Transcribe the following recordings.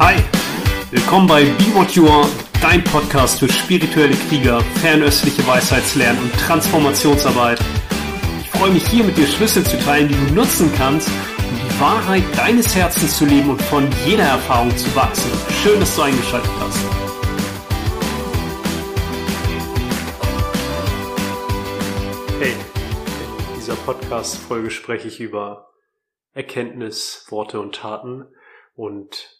Hi, willkommen bei Be What You Are, dein Podcast für spirituelle Krieger, fernöstliche Weisheitslernen und Transformationsarbeit. Ich freue mich hier mit dir Schlüssel zu teilen, die du nutzen kannst, um die Wahrheit deines Herzens zu leben und von jeder Erfahrung zu wachsen. Schön, dass du eingeschaltet hast. Hey, in dieser Podcast-Folge spreche ich über Erkenntnis, Worte und Taten und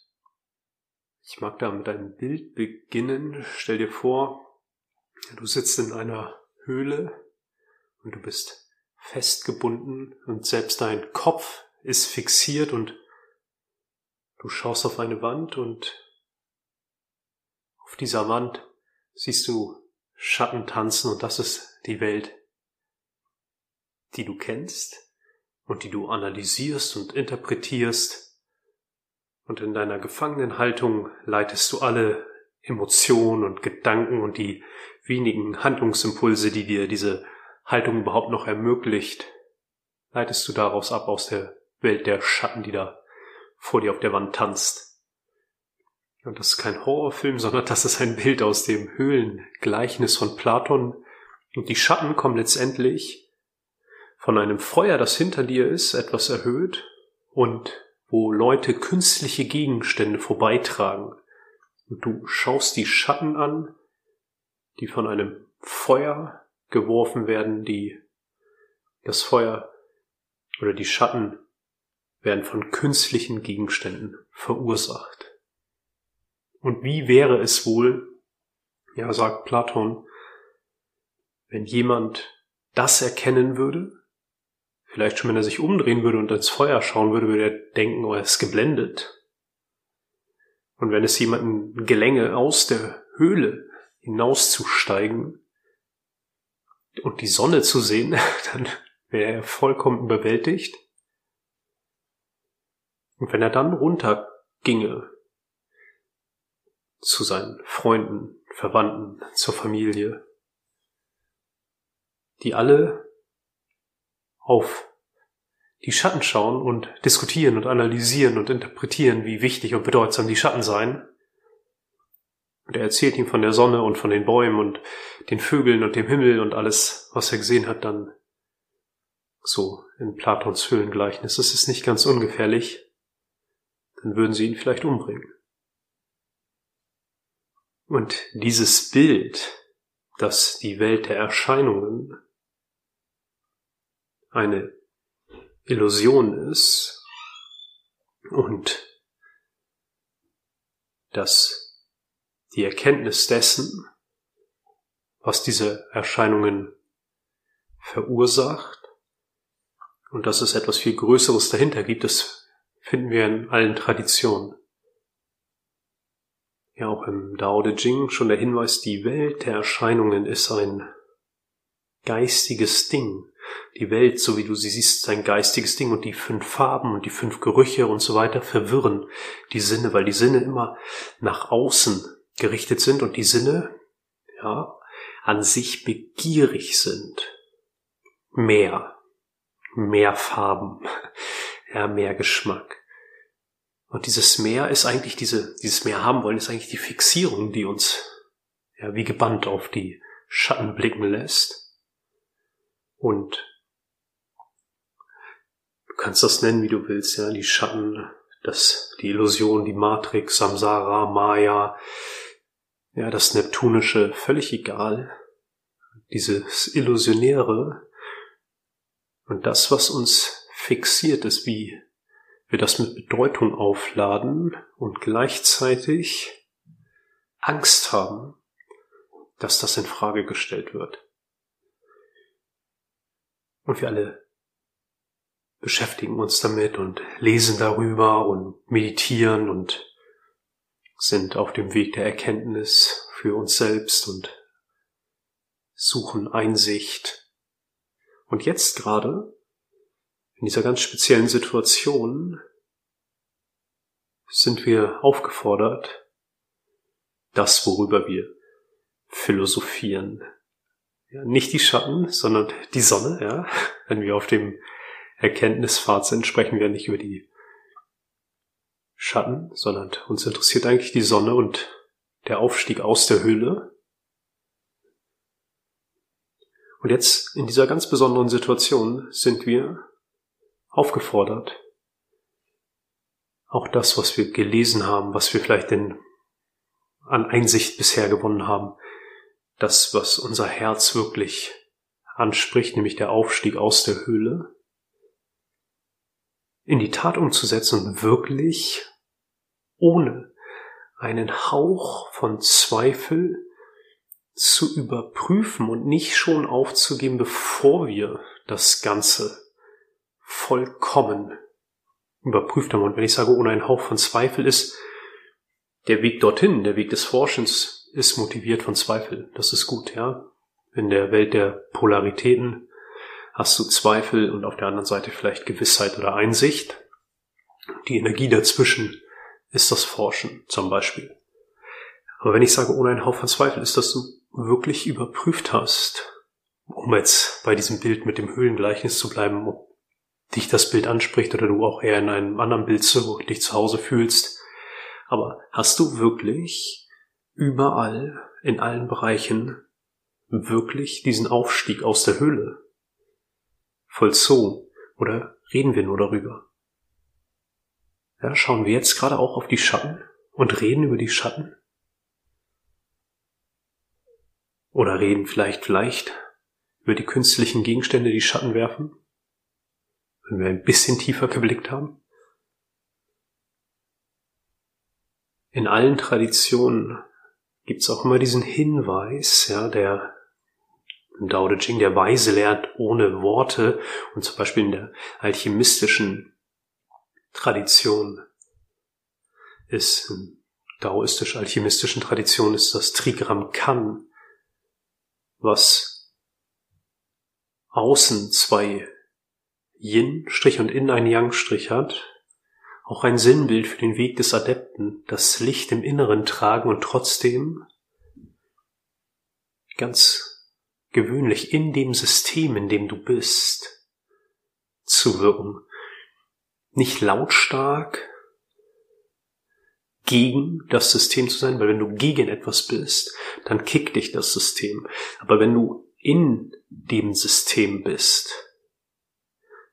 ich mag da mit einem Bild beginnen. Stell dir vor, du sitzt in einer Höhle und du bist festgebunden und selbst dein Kopf ist fixiert und du schaust auf eine Wand und auf dieser Wand siehst du Schatten tanzen und das ist die Welt, die du kennst und die du analysierst und interpretierst und in deiner gefangenen Haltung leitest du alle Emotionen und Gedanken und die wenigen Handlungsimpulse, die dir diese Haltung überhaupt noch ermöglicht, leitest du daraus ab aus der Welt der Schatten, die da vor dir auf der Wand tanzt. Und das ist kein Horrorfilm, sondern das ist ein Bild aus dem Höhlengleichnis von Platon. Und die Schatten kommen letztendlich von einem Feuer, das hinter dir ist, etwas erhöht und wo Leute künstliche Gegenstände vorbeitragen. Und du schaust die Schatten an, die von einem Feuer geworfen werden, die das Feuer oder die Schatten werden von künstlichen Gegenständen verursacht. Und wie wäre es wohl, ja, sagt Platon, wenn jemand das erkennen würde, Vielleicht schon, wenn er sich umdrehen würde und ins Feuer schauen würde, würde er denken, oh, er ist geblendet. Und wenn es jemanden gelänge, aus der Höhle hinauszusteigen und die Sonne zu sehen, dann wäre er vollkommen überwältigt. Und wenn er dann runterginge zu seinen Freunden, Verwandten, zur Familie, die alle auf die Schatten schauen und diskutieren und analysieren und interpretieren, wie wichtig und bedeutsam die Schatten seien. Und er erzählt ihm von der Sonne und von den Bäumen und den Vögeln und dem Himmel und alles, was er gesehen hat, dann so in Platons Höhlengleichnis. Das ist nicht ganz ungefährlich. Dann würden sie ihn vielleicht umbringen. Und dieses Bild, das die Welt der Erscheinungen eine Illusion ist und dass die Erkenntnis dessen, was diese Erscheinungen verursacht und dass es etwas viel Größeres dahinter gibt, das finden wir in allen Traditionen. Ja, auch im Dao De Jing schon der Hinweis, die Welt der Erscheinungen ist ein geistiges Ding. Die Welt, so wie du sie siehst, ist ein geistiges Ding und die fünf Farben und die fünf Gerüche und so weiter verwirren die Sinne, weil die Sinne immer nach außen gerichtet sind und die Sinne, ja, an sich begierig sind. Mehr. Mehr Farben. Ja, mehr Geschmack. Und dieses Mehr ist eigentlich diese, dieses Mehr haben wollen, ist eigentlich die Fixierung, die uns, ja, wie gebannt auf die Schatten blicken lässt. Und du kannst das nennen, wie du willst, ja, die Schatten, das, die Illusion, die Matrix, Samsara, Maya, ja, das Neptunische, völlig egal. Dieses Illusionäre und das, was uns fixiert ist, wie wir das mit Bedeutung aufladen und gleichzeitig Angst haben, dass das in Frage gestellt wird. Und wir alle beschäftigen uns damit und lesen darüber und meditieren und sind auf dem Weg der Erkenntnis für uns selbst und suchen Einsicht. Und jetzt gerade, in dieser ganz speziellen Situation, sind wir aufgefordert, das, worüber wir philosophieren, ja, nicht die Schatten, sondern die Sonne, ja. Wenn wir auf dem Erkenntnispfad sind, sprechen wir nicht über die Schatten, sondern uns interessiert eigentlich die Sonne und der Aufstieg aus der Höhle. Und jetzt in dieser ganz besonderen Situation sind wir aufgefordert, auch das, was wir gelesen haben, was wir vielleicht in, an Einsicht bisher gewonnen haben, das, was unser Herz wirklich anspricht, nämlich der Aufstieg aus der Höhle, in die Tat umzusetzen und wirklich ohne einen Hauch von Zweifel zu überprüfen und nicht schon aufzugeben, bevor wir das Ganze vollkommen überprüft haben. Und wenn ich sage, ohne einen Hauch von Zweifel ist, der Weg dorthin, der Weg des Forschens ist motiviert von Zweifel. Das ist gut, ja. In der Welt der Polaritäten hast du Zweifel und auf der anderen Seite vielleicht Gewissheit oder Einsicht. Die Energie dazwischen ist das Forschen zum Beispiel. Aber wenn ich sage, ohne einen Hauch von Zweifel, ist, dass du wirklich überprüft hast, um jetzt bei diesem Bild mit dem Höhlengleichnis zu bleiben, ob dich das Bild anspricht oder du auch eher in einem anderen Bild zu, dich zu Hause fühlst. Aber hast du wirklich überall, in allen Bereichen, wirklich diesen Aufstieg aus der Höhle vollzogen? Oder reden wir nur darüber? Ja, schauen wir jetzt gerade auch auf die Schatten und reden über die Schatten? Oder reden vielleicht, vielleicht über die künstlichen Gegenstände, die Schatten werfen? Wenn wir ein bisschen tiefer geblickt haben? In allen Traditionen gibt es auch immer diesen Hinweis, ja, der im Dao De Ching, der Weise lernt ohne Worte und zum Beispiel in der alchemistischen Tradition ist, in daoistisch-alchemistischen Tradition ist das Trigramm Kan, was außen zwei Yin-Strich und innen ein Yang-Strich hat, auch ein Sinnbild für den Weg des Adepten, das Licht im Inneren tragen und trotzdem ganz gewöhnlich in dem System, in dem du bist, zu wirken nicht lautstark gegen das System zu sein, weil wenn du gegen etwas bist, dann kickt dich das System. Aber wenn du in dem System bist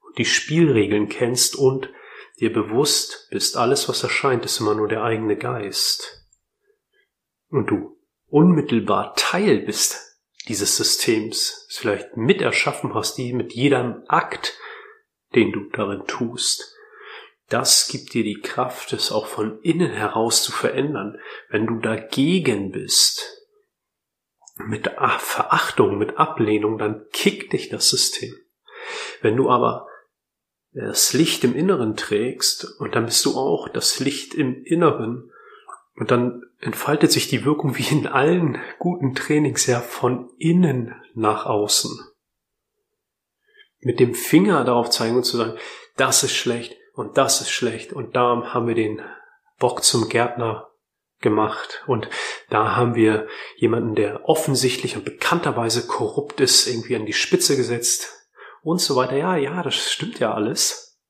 und die Spielregeln kennst und dir bewusst bist, alles was erscheint, ist immer nur der eigene Geist und du unmittelbar Teil bist dieses Systems, es vielleicht miterschaffen hast, die mit jedem Akt, den du darin tust, das gibt dir die Kraft, es auch von innen heraus zu verändern. Wenn du dagegen bist, mit Verachtung, mit Ablehnung, dann kickt dich das System. Wenn du aber das Licht im Inneren trägst, und dann bist du auch das Licht im Inneren, und dann entfaltet sich die Wirkung wie in allen guten Trainings ja von innen nach außen. Mit dem Finger darauf zeigen und zu sagen, das ist schlecht, und das ist schlecht. Und da haben wir den Bock zum Gärtner gemacht. Und da haben wir jemanden, der offensichtlich und bekannterweise korrupt ist, irgendwie an die Spitze gesetzt und so weiter. Ja, ja, das stimmt ja alles.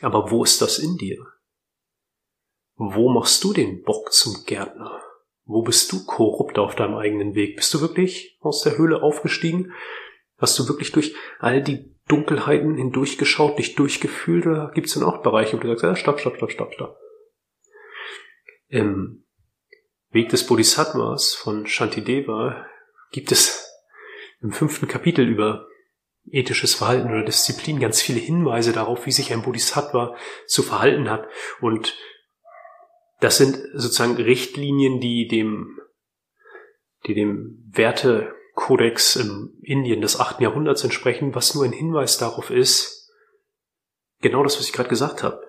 Aber wo ist das in dir? Wo machst du den Bock zum Gärtner? Wo bist du korrupt auf deinem eigenen Weg? Bist du wirklich aus der Höhle aufgestiegen? Hast du wirklich durch all die Dunkelheiten hindurchgeschaut, dich durchgefühlt oder gibt es dann auch Bereiche, wo du sagst, ja, stopp, stopp, stopp, stopp, stopp. Im Weg des Bodhisattvas von Shantideva gibt es im fünften Kapitel über ethisches Verhalten oder Disziplin ganz viele Hinweise darauf, wie sich ein Bodhisattva zu verhalten hat. Und das sind sozusagen Richtlinien, die dem, die dem Werte Kodex im Indien des achten Jahrhunderts entsprechen, was nur ein Hinweis darauf ist, genau das, was ich gerade gesagt habe.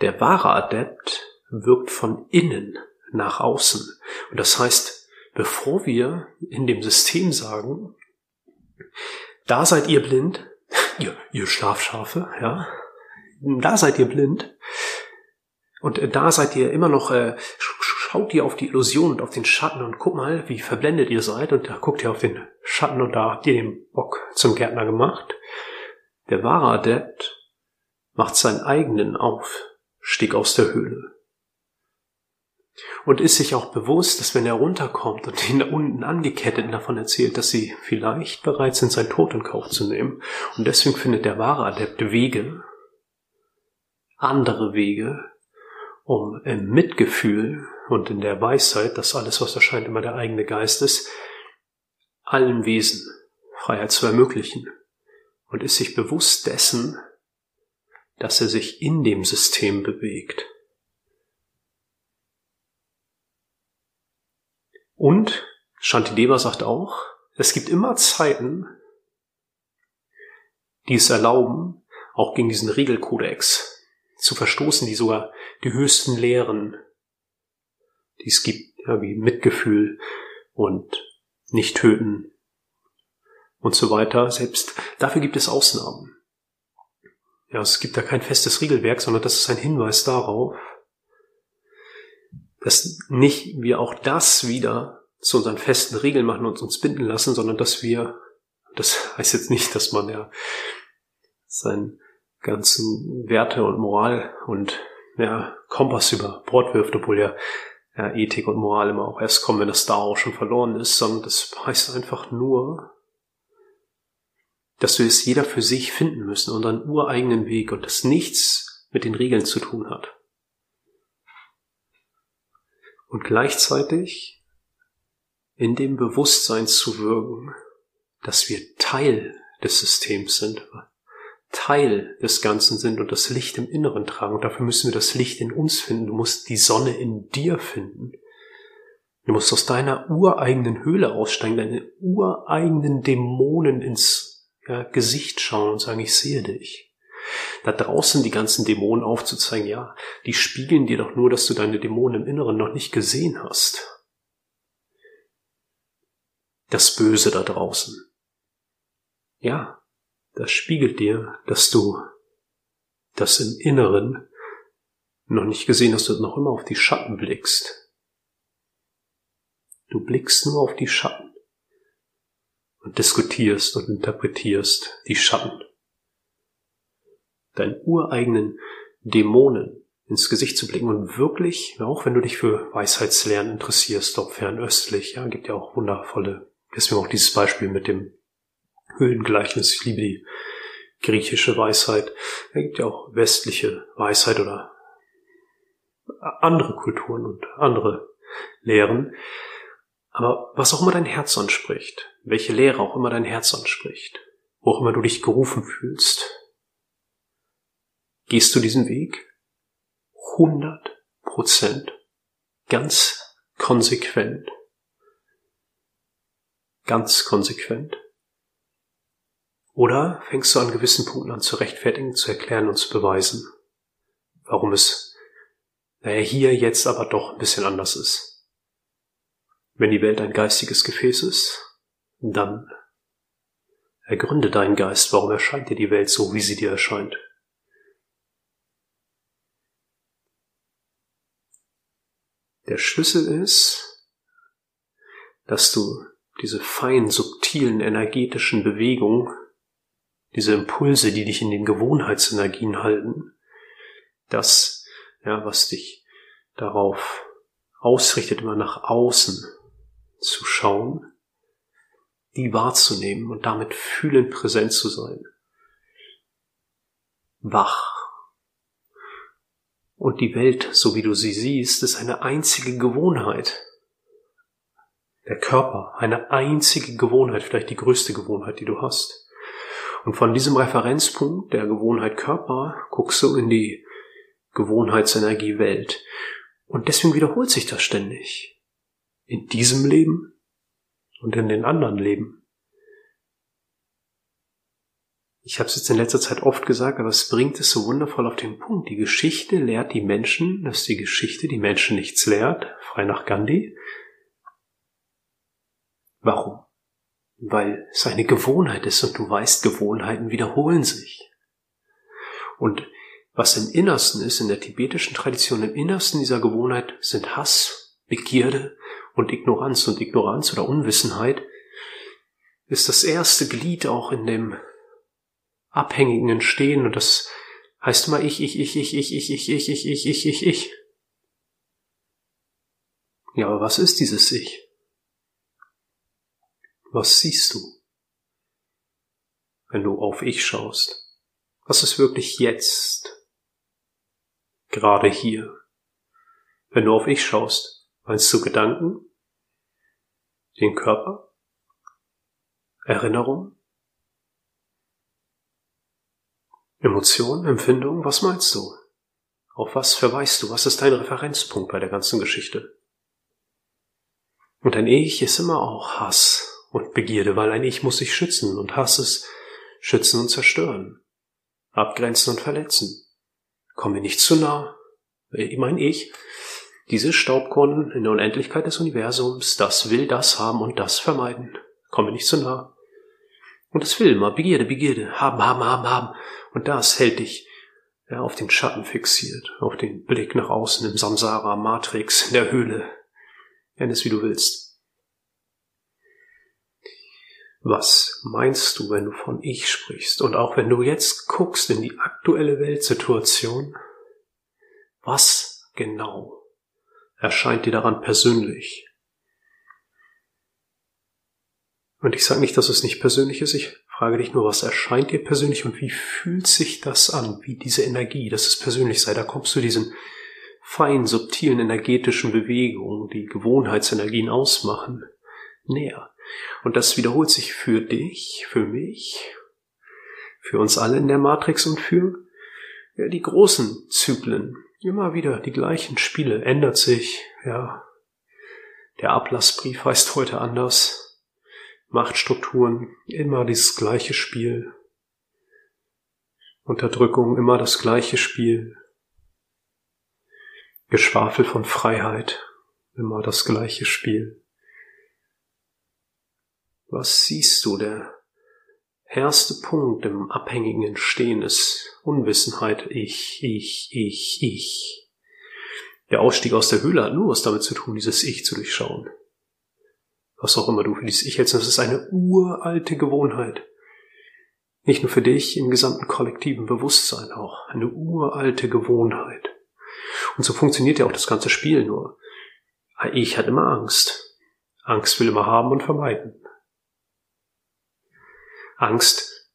Der wahre Adept wirkt von innen nach außen. Und das heißt, bevor wir in dem System sagen, da seid ihr blind, ihr, ihr Schlafschafe, ja, da seid ihr blind, und da seid ihr immer noch äh, schaut ihr auf die Illusion und auf den Schatten und guck mal, wie verblendet ihr seid. Und da guckt ihr auf den Schatten und da habt ihr den Bock zum Gärtner gemacht. Der wahre Adept macht seinen eigenen auf, stieg aus der Höhle. Und ist sich auch bewusst, dass wenn er runterkommt und da unten angekettet davon erzählt, dass sie vielleicht bereit sind, sein Tod in Kauf zu nehmen. Und deswegen findet der wahre Adept Wege, andere Wege, um im Mitgefühl und in der Weisheit, dass alles, was erscheint, immer der eigene Geist ist, allen Wesen Freiheit zu ermöglichen und ist sich bewusst dessen, dass er sich in dem System bewegt. Und Shantideva sagt auch, es gibt immer Zeiten, die es erlauben, auch gegen diesen Regelkodex zu verstoßen, die sogar die höchsten Lehren, die es gibt, ja, wie Mitgefühl und nicht töten und so weiter, selbst dafür gibt es Ausnahmen. Ja, es gibt da kein festes Regelwerk, sondern das ist ein Hinweis darauf, dass nicht wir auch das wieder zu unseren festen Regeln machen und uns binden lassen, sondern dass wir, das heißt jetzt nicht, dass man ja seinen ganzen Werte und Moral und ja, Kompass über Bord wirft, obwohl ja, ja Ethik und Moral immer auch erst kommen, wenn das da auch schon verloren ist, sondern das heißt einfach nur, dass wir es jeder für sich finden müssen, unseren ureigenen Weg und das nichts mit den Regeln zu tun hat. Und gleichzeitig in dem Bewusstsein zu wirken, dass wir Teil des Systems sind, Teil des Ganzen sind und das Licht im Inneren tragen. Und dafür müssen wir das Licht in uns finden. Du musst die Sonne in dir finden. Du musst aus deiner ureigenen Höhle aussteigen, deine ureigenen Dämonen ins ja, Gesicht schauen und sagen, ich sehe dich. Da draußen die ganzen Dämonen aufzuzeigen, ja, die spiegeln dir doch nur, dass du deine Dämonen im Inneren noch nicht gesehen hast. Das Böse da draußen. Ja, das spiegelt dir, dass du das im Inneren noch nicht gesehen hast, du noch immer auf die Schatten blickst. Du blickst nur auf die Schatten und diskutierst und interpretierst die Schatten. Deinen ureigenen Dämonen ins Gesicht zu blicken und wirklich, auch wenn du dich für Weisheitslernen interessierst, ob fernöstlich, ja, gibt ja auch wundervolle, deswegen auch dieses Beispiel mit dem Höhlengleichnis. Ich liebe die griechische Weisheit. Es gibt ja auch westliche Weisheit oder andere Kulturen und andere Lehren. Aber was auch immer dein Herz anspricht, welche Lehre auch immer dein Herz anspricht, wo auch immer du dich gerufen fühlst, gehst du diesen Weg 100 Prozent ganz konsequent. Ganz konsequent. Oder fängst du an gewissen Punkten an zu rechtfertigen, zu erklären und zu beweisen, warum es, naja, hier jetzt aber doch ein bisschen anders ist. Wenn die Welt ein geistiges Gefäß ist, dann ergründe deinen Geist, warum erscheint dir die Welt so, wie sie dir erscheint. Der Schlüssel ist, dass du diese feinen, subtilen, energetischen Bewegungen diese Impulse, die dich in den Gewohnheitsenergien halten, das, ja, was dich darauf ausrichtet, immer nach außen zu schauen, die wahrzunehmen und damit fühlend präsent zu sein. Wach. Und die Welt, so wie du sie siehst, ist eine einzige Gewohnheit. Der Körper, eine einzige Gewohnheit, vielleicht die größte Gewohnheit, die du hast. Und von diesem Referenzpunkt der Gewohnheit Körper guckst du in die Gewohnheitsenergie Welt. Und deswegen wiederholt sich das ständig. In diesem Leben und in den anderen Leben. Ich habe es jetzt in letzter Zeit oft gesagt, aber es bringt es so wundervoll auf den Punkt. Die Geschichte lehrt die Menschen, dass die Geschichte die Menschen nichts lehrt, frei nach Gandhi. Warum? weil es eine Gewohnheit ist und du weißt, Gewohnheiten wiederholen sich. Und was im Innersten ist, in der tibetischen Tradition, im Innersten dieser Gewohnheit sind Hass, Begierde und Ignoranz. Und Ignoranz oder Unwissenheit ist das erste Glied auch in dem abhängigen Entstehen und das heißt immer ich, ich, ich, ich, ich, ich, ich, ich, ich, ich, ich, ich, ich. Ja, aber was ist dieses Ich? Was siehst du, wenn du auf Ich schaust? Was ist wirklich jetzt? Gerade hier. Wenn du auf Ich schaust, meinst du Gedanken? Den Körper? Erinnerung? Emotionen, Empfindungen, was meinst du? Auf was verweist du? Was ist dein Referenzpunkt bei der ganzen Geschichte? Und ein Ich ist immer auch Hass und Begierde, weil ein Ich muss sich schützen und Hass ist schützen und zerstören, abgrenzen und verletzen. Komm mir nicht zu nah. Mein Ich, dieses Staubkorn in der Unendlichkeit des Universums, das will das haben und das vermeiden. Komm mir nicht zu nah. Und es will immer Begierde, Begierde, haben, haben, haben, haben. Und das hält dich ja, auf den Schatten fixiert, auf den Blick nach außen im Samsara, Matrix, in der Höhle. Nenn es wie du willst. Was meinst du, wenn du von ich sprichst? Und auch wenn du jetzt guckst in die aktuelle Weltsituation, was genau erscheint dir daran persönlich? Und ich sage nicht, dass es nicht persönlich ist, ich frage dich nur, was erscheint dir persönlich und wie fühlt sich das an, wie diese Energie, dass es persönlich sei. Da kommst du diesen feinen, subtilen energetischen Bewegungen, die Gewohnheitsenergien ausmachen, näher. Und das wiederholt sich für dich, für mich, für uns alle in der Matrix und für ja, die großen Zyklen. Immer wieder die gleichen Spiele, ändert sich, ja. Der Ablassbrief heißt heute anders. Machtstrukturen, immer dieses gleiche Spiel. Unterdrückung, immer das gleiche Spiel. Geschwafel von Freiheit, immer das gleiche Spiel. Was siehst du? Der erste Punkt im abhängigen Entstehen ist Unwissenheit. Ich, ich, ich, ich. Der Ausstieg aus der Höhle hat nur was damit zu tun, dieses Ich zu durchschauen was auch immer du für dieses Ich hältst, das ist eine uralte Gewohnheit. Nicht nur für dich, im gesamten kollektiven Bewusstsein auch. Eine uralte Gewohnheit. Und so funktioniert ja auch das ganze Spiel nur. Ich hatte immer Angst. Angst will immer haben und vermeiden. Angst,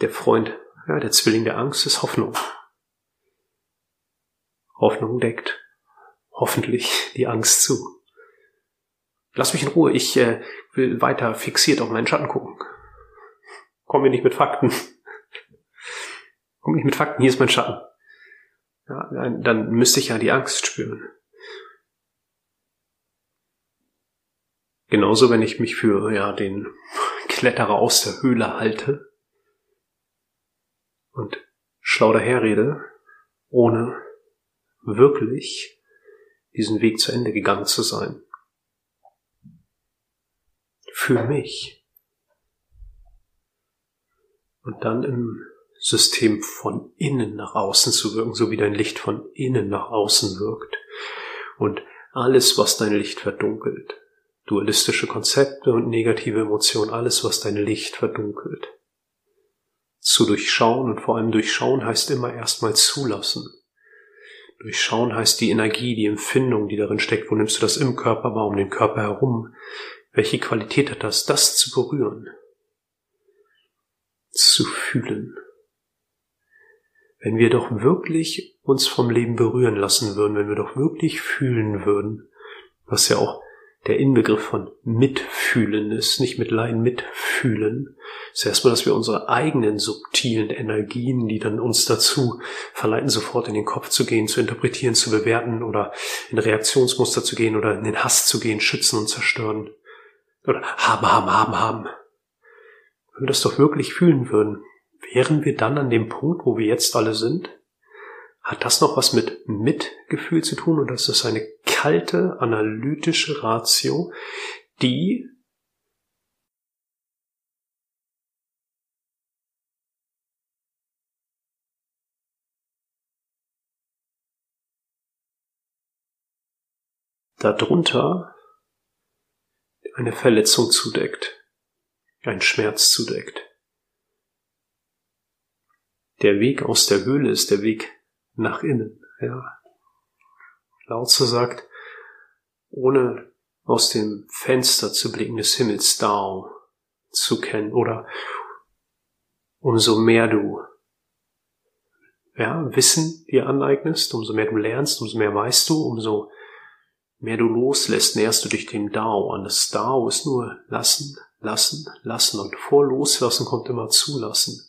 der Freund, ja, der Zwilling der Angst ist Hoffnung. Hoffnung deckt hoffentlich die Angst zu. Lass mich in Ruhe, ich äh, will weiter fixiert auf meinen Schatten gucken. Komm mir nicht mit Fakten. Komm nicht mit Fakten, hier ist mein Schatten. Ja, dann müsste ich ja die Angst spüren. Genauso, wenn ich mich für ja, den Kletterer aus der Höhle halte und schlau daherrede, ohne wirklich diesen Weg zu Ende gegangen zu sein für mich. Und dann im System von innen nach außen zu wirken, so wie dein Licht von innen nach außen wirkt. Und alles, was dein Licht verdunkelt, dualistische Konzepte und negative Emotionen, alles, was dein Licht verdunkelt, zu durchschauen und vor allem durchschauen heißt immer erstmal zulassen. Durchschauen heißt die Energie, die Empfindung, die darin steckt. Wo nimmst du das im Körper wahr, um den Körper herum? Welche Qualität hat das, das zu berühren, zu fühlen? Wenn wir doch wirklich uns vom Leben berühren lassen würden, wenn wir doch wirklich fühlen würden, was ja auch der Inbegriff von Mitfühlen ist, nicht mit Laien mitfühlen, ist erstmal, dass wir unsere eigenen subtilen Energien, die dann uns dazu verleiten, sofort in den Kopf zu gehen, zu interpretieren, zu bewerten oder in Reaktionsmuster zu gehen oder in den Hass zu gehen, schützen und zerstören, oder haben, haben, haben, haben. Wenn wir das doch wirklich fühlen würden, wären wir dann an dem Punkt, wo wir jetzt alle sind? Hat das noch was mit Mitgefühl zu tun oder ist das eine kalte, analytische Ratio, die darunter eine Verletzung zudeckt, einen Schmerz zudeckt. der Weg aus der Höhle ist der Weg nach innen. Ja. Lao Tzu sagt, ohne aus dem Fenster zu blicken des Himmels Dao zu kennen oder umso mehr du ja, Wissen dir aneignest, umso mehr du lernst, umso mehr weißt du, umso mehr du loslässt, näherst du dich dem Dao an. Das Dao ist nur lassen, lassen, lassen und vor Loslassen kommt immer zulassen.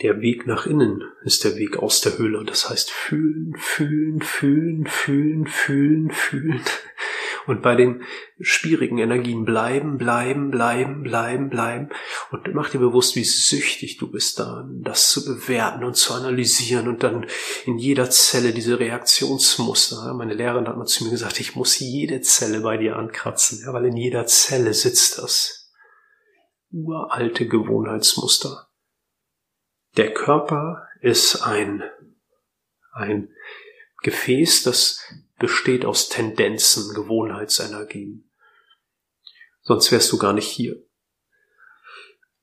Der Weg nach innen ist der Weg aus der Höhle. Das heißt fühlen, fühlen, fühlen, fühlen, fühlen, fühlen. Und bei den schwierigen Energien bleiben, bleiben, bleiben, bleiben, bleiben. Und mach dir bewusst, wie süchtig du bist da, das zu bewerten und zu analysieren und dann in jeder Zelle diese Reaktionsmuster. Meine Lehrerin hat mal zu mir gesagt, ich muss jede Zelle bei dir ankratzen, weil in jeder Zelle sitzt das. Uralte Gewohnheitsmuster. Der Körper ist ein, ein Gefäß, das besteht aus Tendenzen, Gewohnheitsenergien. Sonst wärst du gar nicht hier.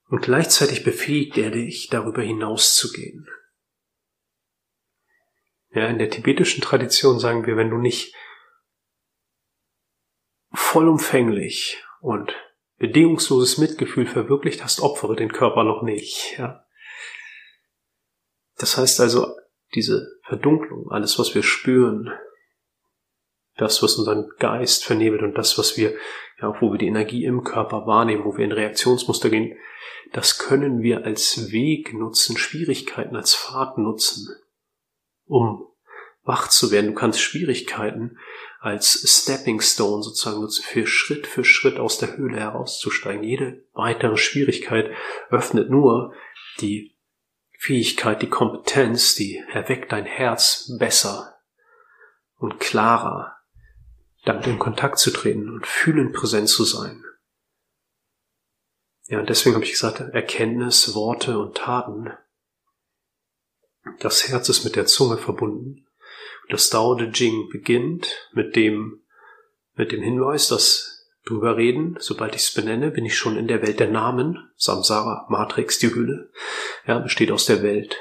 Und gleichzeitig befähigt er dich, darüber hinauszugehen. Ja, in der tibetischen Tradition sagen wir, wenn du nicht vollumfänglich und bedingungsloses Mitgefühl verwirklicht hast, opfere den Körper noch nicht. Ja. Das heißt also, diese Verdunklung, alles, was wir spüren, das, was unseren Geist vernebelt und das, was wir, ja, auch wo wir die Energie im Körper wahrnehmen, wo wir in Reaktionsmuster gehen, das können wir als Weg nutzen, Schwierigkeiten als Pfad nutzen, um wach zu werden. Du kannst Schwierigkeiten als Stepping Stone sozusagen nutzen, für Schritt für Schritt aus der Höhle herauszusteigen. Jede weitere Schwierigkeit öffnet nur die Fähigkeit, die Kompetenz, die erweckt dein Herz besser und klarer, damit in Kontakt zu treten und fühlend präsent zu sein. Ja, und deswegen habe ich gesagt, Erkenntnis, Worte und Taten. Das Herz ist mit der Zunge verbunden. Und das Dao De Jing beginnt mit dem, mit dem Hinweis, dass drüber reden. Sobald ich es benenne, bin ich schon in der Welt der Namen. Samsara, Matrix, die Hülle, ja, besteht aus der Welt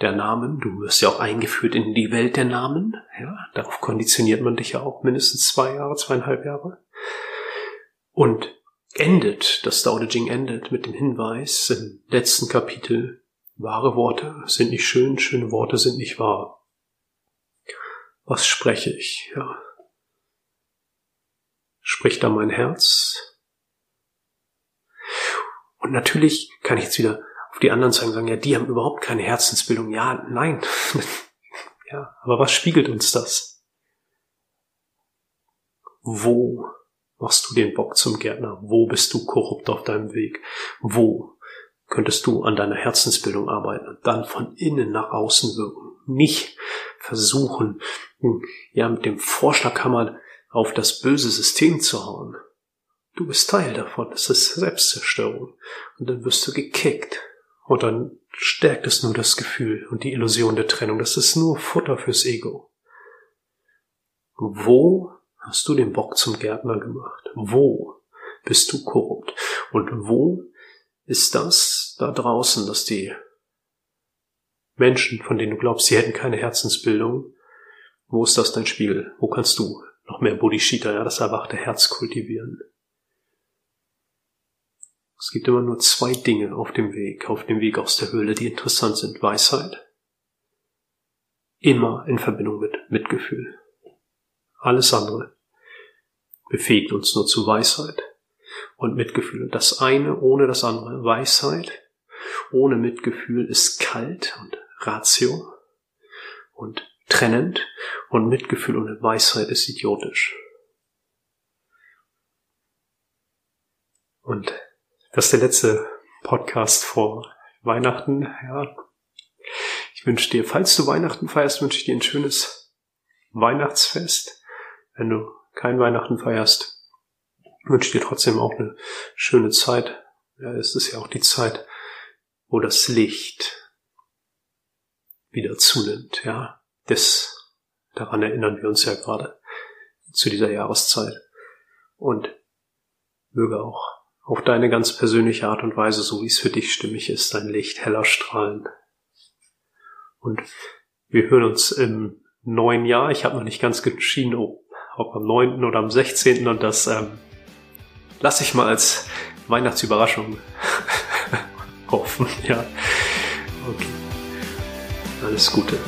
der Namen. Du wirst ja auch eingeführt in die Welt der Namen. Ja, darauf konditioniert man dich ja auch mindestens zwei Jahre, zweieinhalb Jahre. Und endet, das Dao De Jing endet mit dem Hinweis im letzten Kapitel, wahre Worte sind nicht schön, schöne Worte sind nicht wahr. Was spreche ich? Ja, Spricht da mein Herz? Und natürlich kann ich jetzt wieder auf die anderen zeigen sagen, ja, die haben überhaupt keine Herzensbildung. Ja, nein. ja, aber was spiegelt uns das? Wo machst du den Bock zum Gärtner? Wo bist du korrupt auf deinem Weg? Wo könntest du an deiner Herzensbildung arbeiten und dann von innen nach außen wirken? Nicht versuchen, ja, mit dem Vorschlaghammer auf das böse System zu hauen. Du bist Teil davon, das ist Selbstzerstörung. Und dann wirst du gekickt. Und dann stärkt es nur das Gefühl und die Illusion der Trennung. Das ist nur Futter fürs Ego. Wo hast du den Bock zum Gärtner gemacht? Wo bist du korrupt? Und wo ist das da draußen, dass die Menschen, von denen du glaubst, sie hätten keine Herzensbildung, wo ist das dein Spiegel? Wo kannst du noch mehr Bodhicitta, ja, das erwachte Herz kultivieren. Es gibt immer nur zwei Dinge auf dem Weg, auf dem Weg aus der Höhle, die interessant sind. Weisheit. Immer in Verbindung mit Mitgefühl. Alles andere befähigt uns nur zu Weisheit und Mitgefühl. Das eine ohne das andere. Weisheit ohne Mitgefühl ist kalt und Ratio und trennend und Mitgefühl und Weisheit ist idiotisch. Und das ist der letzte Podcast vor Weihnachten. Ja. Ich wünsche dir, falls du Weihnachten feierst, wünsche ich dir ein schönes Weihnachtsfest. Wenn du kein Weihnachten feierst, wünsche ich dir trotzdem auch eine schöne Zeit. Ja, es ist ja auch die Zeit, wo das Licht wieder zunimmt, ja. Das, daran erinnern wir uns ja gerade zu dieser Jahreszeit. Und möge auch auf deine ganz persönliche Art und Weise, so wie es für dich stimmig ist, dein Licht heller strahlen. Und wir hören uns im neuen Jahr. Ich habe noch nicht ganz entschieden, ob am 9. oder am 16. und das ähm, lasse ich mal als Weihnachtsüberraschung hoffen. Ja. Okay. Alles Gute.